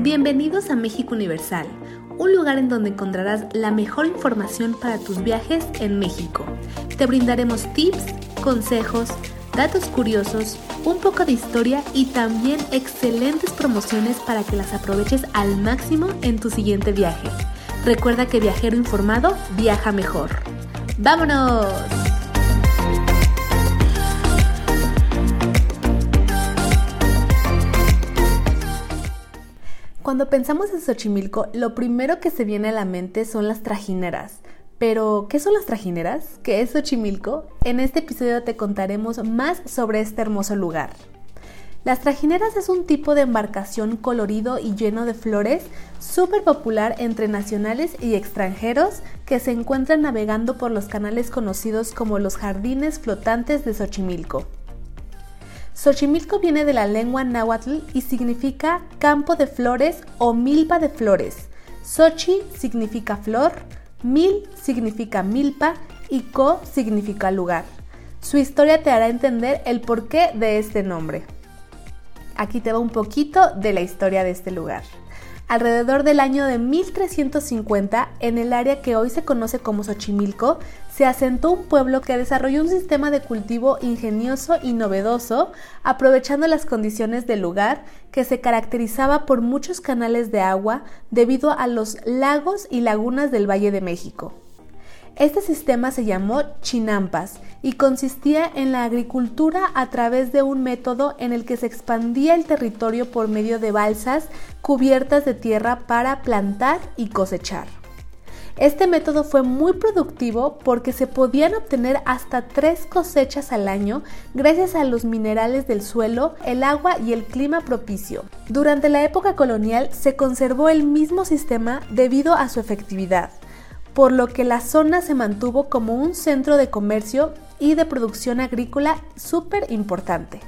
Bienvenidos a México Universal, un lugar en donde encontrarás la mejor información para tus viajes en México. Te brindaremos tips, consejos, datos curiosos, un poco de historia y también excelentes promociones para que las aproveches al máximo en tu siguiente viaje. Recuerda que viajero informado viaja mejor. ¡Vámonos! Cuando pensamos en Xochimilco, lo primero que se viene a la mente son las trajineras. Pero, ¿qué son las trajineras? ¿Qué es Xochimilco? En este episodio te contaremos más sobre este hermoso lugar. Las trajineras es un tipo de embarcación colorido y lleno de flores, súper popular entre nacionales y extranjeros que se encuentran navegando por los canales conocidos como los jardines flotantes de Xochimilco. Xochimilco viene de la lengua náhuatl y significa campo de flores o milpa de flores. Xochi significa flor, mil significa milpa y co significa lugar. Su historia te hará entender el porqué de este nombre. Aquí te va un poquito de la historia de este lugar. Alrededor del año de 1350, en el área que hoy se conoce como Xochimilco, se asentó un pueblo que desarrolló un sistema de cultivo ingenioso y novedoso, aprovechando las condiciones del lugar, que se caracterizaba por muchos canales de agua debido a los lagos y lagunas del Valle de México. Este sistema se llamó chinampas y consistía en la agricultura a través de un método en el que se expandía el territorio por medio de balsas cubiertas de tierra para plantar y cosechar. Este método fue muy productivo porque se podían obtener hasta tres cosechas al año gracias a los minerales del suelo, el agua y el clima propicio. Durante la época colonial se conservó el mismo sistema debido a su efectividad por lo que la zona se mantuvo como un centro de comercio y de producción agrícola súper importante.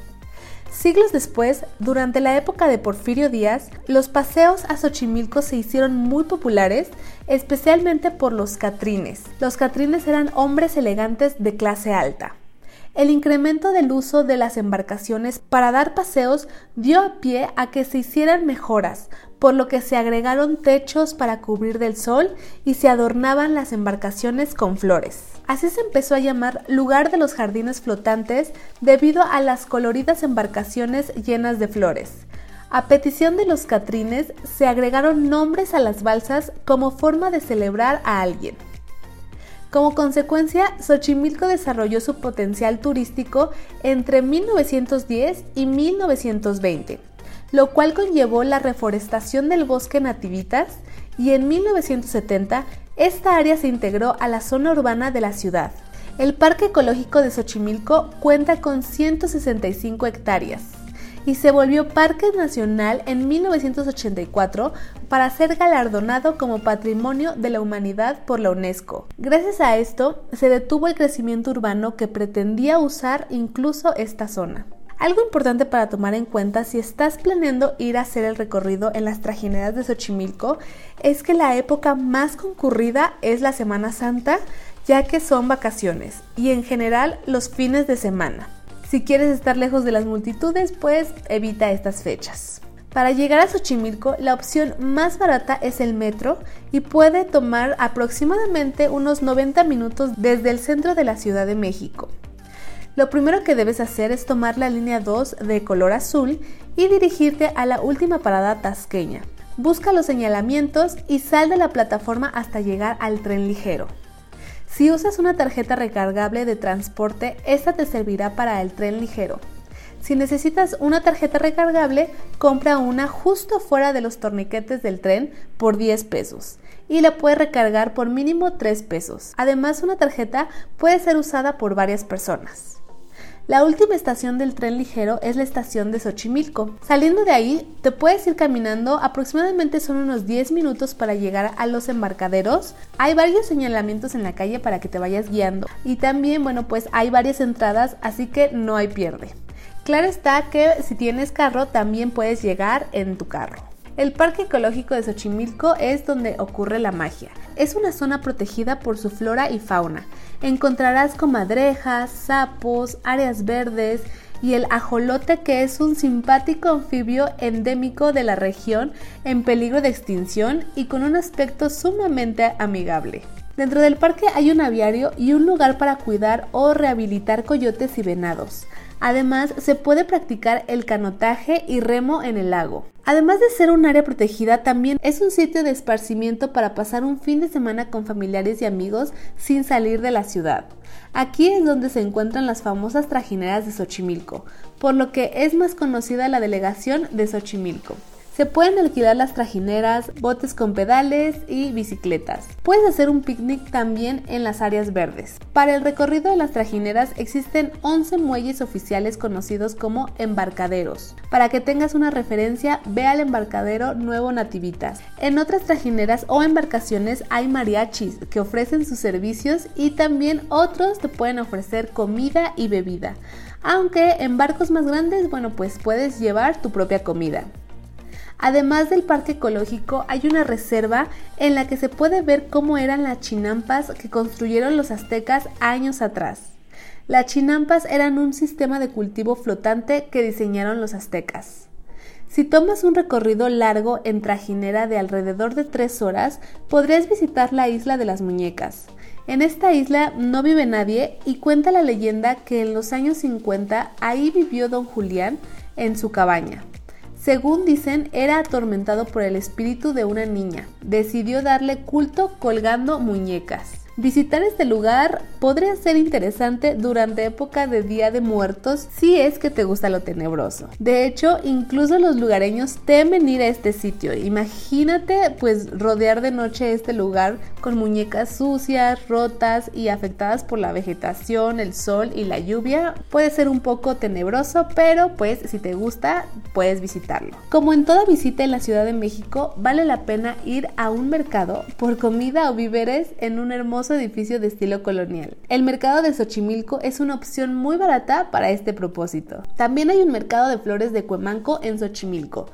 Siglos después, durante la época de Porfirio Díaz, los paseos a Xochimilco se hicieron muy populares, especialmente por los catrines. Los catrines eran hombres elegantes de clase alta. El incremento del uso de las embarcaciones para dar paseos dio a pie a que se hicieran mejoras, por lo que se agregaron techos para cubrir del sol y se adornaban las embarcaciones con flores. Así se empezó a llamar lugar de los jardines flotantes debido a las coloridas embarcaciones llenas de flores. A petición de los catrines se agregaron nombres a las balsas como forma de celebrar a alguien. Como consecuencia, Xochimilco desarrolló su potencial turístico entre 1910 y 1920 lo cual conllevó la reforestación del bosque nativitas y en 1970 esta área se integró a la zona urbana de la ciudad. El Parque Ecológico de Xochimilco cuenta con 165 hectáreas y se volvió Parque Nacional en 1984 para ser galardonado como Patrimonio de la Humanidad por la UNESCO. Gracias a esto, se detuvo el crecimiento urbano que pretendía usar incluso esta zona. Algo importante para tomar en cuenta si estás planeando ir a hacer el recorrido en las trajineras de Xochimilco es que la época más concurrida es la Semana Santa, ya que son vacaciones y en general los fines de semana. Si quieres estar lejos de las multitudes, pues evita estas fechas. Para llegar a Xochimilco, la opción más barata es el metro y puede tomar aproximadamente unos 90 minutos desde el centro de la Ciudad de México. Lo primero que debes hacer es tomar la línea 2 de color azul y dirigirte a la última parada tasqueña. Busca los señalamientos y sal de la plataforma hasta llegar al tren ligero. Si usas una tarjeta recargable de transporte, esta te servirá para el tren ligero. Si necesitas una tarjeta recargable, compra una justo fuera de los torniquetes del tren por 10 pesos y la puedes recargar por mínimo 3 pesos. Además, una tarjeta puede ser usada por varias personas. La última estación del tren ligero es la estación de Xochimilco. Saliendo de ahí, te puedes ir caminando, aproximadamente son unos 10 minutos para llegar a los embarcaderos. Hay varios señalamientos en la calle para que te vayas guiando. Y también, bueno, pues hay varias entradas, así que no hay pierde. Claro está que si tienes carro, también puedes llegar en tu carro. El Parque Ecológico de Xochimilco es donde ocurre la magia. Es una zona protegida por su flora y fauna. Encontrarás comadrejas, sapos, áreas verdes y el ajolote que es un simpático anfibio endémico de la región en peligro de extinción y con un aspecto sumamente amigable. Dentro del parque hay un aviario y un lugar para cuidar o rehabilitar coyotes y venados. Además, se puede practicar el canotaje y remo en el lago. Además de ser un área protegida, también es un sitio de esparcimiento para pasar un fin de semana con familiares y amigos sin salir de la ciudad. Aquí es donde se encuentran las famosas trajineras de Xochimilco, por lo que es más conocida la delegación de Xochimilco. Se pueden alquilar las trajineras, botes con pedales y bicicletas. Puedes hacer un picnic también en las áreas verdes. Para el recorrido de las trajineras existen 11 muelles oficiales conocidos como embarcaderos. Para que tengas una referencia, ve al embarcadero Nuevo Nativitas. En otras trajineras o embarcaciones hay mariachis que ofrecen sus servicios y también otros te pueden ofrecer comida y bebida. Aunque en barcos más grandes, bueno, pues puedes llevar tu propia comida. Además del parque ecológico, hay una reserva en la que se puede ver cómo eran las chinampas que construyeron los aztecas años atrás. Las chinampas eran un sistema de cultivo flotante que diseñaron los aztecas. Si tomas un recorrido largo en trajinera de alrededor de tres horas, podrías visitar la isla de las muñecas. En esta isla no vive nadie y cuenta la leyenda que en los años 50 ahí vivió don Julián en su cabaña. Según dicen, era atormentado por el espíritu de una niña. Decidió darle culto colgando muñecas. Visitar este lugar podría ser interesante durante época de Día de Muertos si es que te gusta lo tenebroso. De hecho, incluso los lugareños temen ir a este sitio. Imagínate pues rodear de noche este lugar con muñecas sucias, rotas y afectadas por la vegetación, el sol y la lluvia. Puede ser un poco tenebroso, pero pues si te gusta puedes visitarlo. Como en toda visita en la Ciudad de México, vale la pena ir a un mercado por comida o víveres en un hermoso edificio de estilo colonial. El mercado de Xochimilco es una opción muy barata para este propósito. También hay un mercado de flores de Cuemanco en Xochimilco.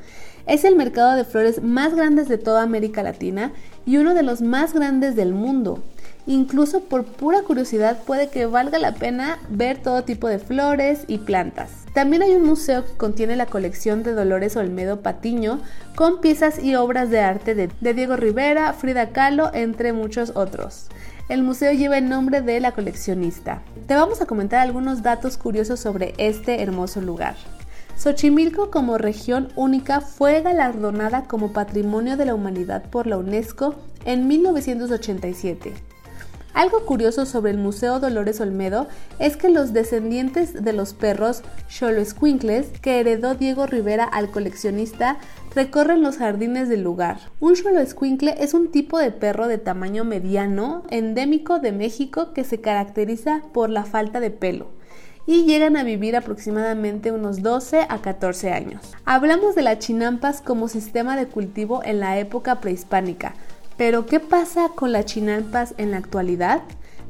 Es el mercado de flores más grande de toda América Latina y uno de los más grandes del mundo. Incluso por pura curiosidad puede que valga la pena ver todo tipo de flores y plantas. También hay un museo que contiene la colección de Dolores Olmedo Patiño con piezas y obras de arte de, de Diego Rivera, Frida Kahlo, entre muchos otros. El museo lleva el nombre de la coleccionista. Te vamos a comentar algunos datos curiosos sobre este hermoso lugar. Xochimilco como región única fue galardonada como Patrimonio de la Humanidad por la UNESCO en 1987. Algo curioso sobre el Museo Dolores Olmedo es que los descendientes de los perros Xoloescuincles que heredó Diego Rivera al coleccionista recorren los jardines del lugar. Un Xoloescuincle es un tipo de perro de tamaño mediano, endémico de México que se caracteriza por la falta de pelo y llegan a vivir aproximadamente unos 12 a 14 años. Hablamos de las chinampas como sistema de cultivo en la época prehispánica, pero ¿qué pasa con las chinampas en la actualidad?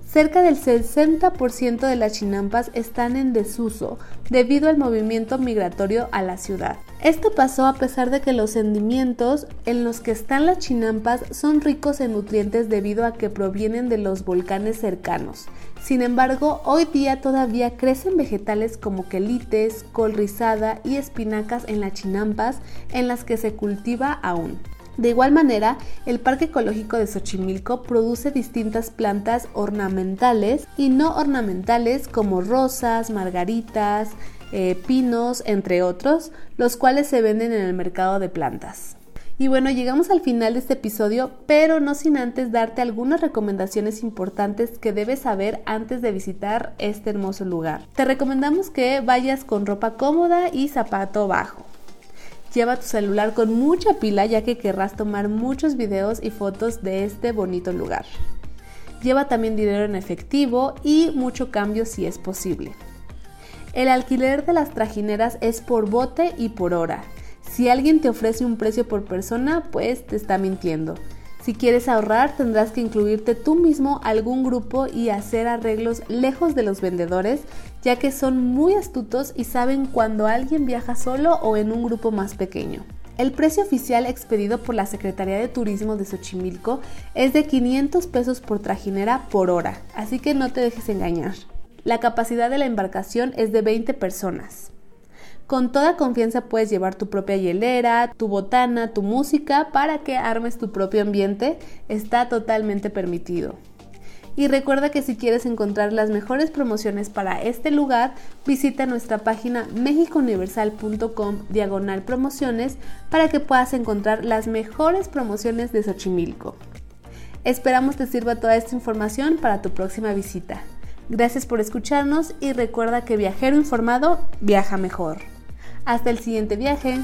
Cerca del 60% de las chinampas están en desuso debido al movimiento migratorio a la ciudad. Esto pasó a pesar de que los sentimientos en los que están las chinampas son ricos en nutrientes debido a que provienen de los volcanes cercanos. Sin embargo, hoy día todavía crecen vegetales como quelites, col rizada y espinacas en las chinampas en las que se cultiva aún. De igual manera, el Parque Ecológico de Xochimilco produce distintas plantas ornamentales y no ornamentales como rosas, margaritas, eh, pinos, entre otros, los cuales se venden en el mercado de plantas. Y bueno, llegamos al final de este episodio, pero no sin antes darte algunas recomendaciones importantes que debes saber antes de visitar este hermoso lugar. Te recomendamos que vayas con ropa cómoda y zapato bajo. Lleva tu celular con mucha pila ya que querrás tomar muchos videos y fotos de este bonito lugar. Lleva también dinero en efectivo y mucho cambio si es posible. El alquiler de las trajineras es por bote y por hora. Si alguien te ofrece un precio por persona, pues te está mintiendo. Si quieres ahorrar, tendrás que incluirte tú mismo algún grupo y hacer arreglos lejos de los vendedores, ya que son muy astutos y saben cuando alguien viaja solo o en un grupo más pequeño. El precio oficial expedido por la Secretaría de Turismo de Xochimilco es de 500 pesos por trajinera por hora, así que no te dejes engañar. La capacidad de la embarcación es de 20 personas. Con toda confianza puedes llevar tu propia hielera, tu botana, tu música para que armes tu propio ambiente. Está totalmente permitido. Y recuerda que si quieres encontrar las mejores promociones para este lugar, visita nuestra página mexicouniversal.com diagonal promociones para que puedas encontrar las mejores promociones de Xochimilco. Esperamos te sirva toda esta información para tu próxima visita. Gracias por escucharnos y recuerda que viajero informado viaja mejor. Hasta el siguiente viaje.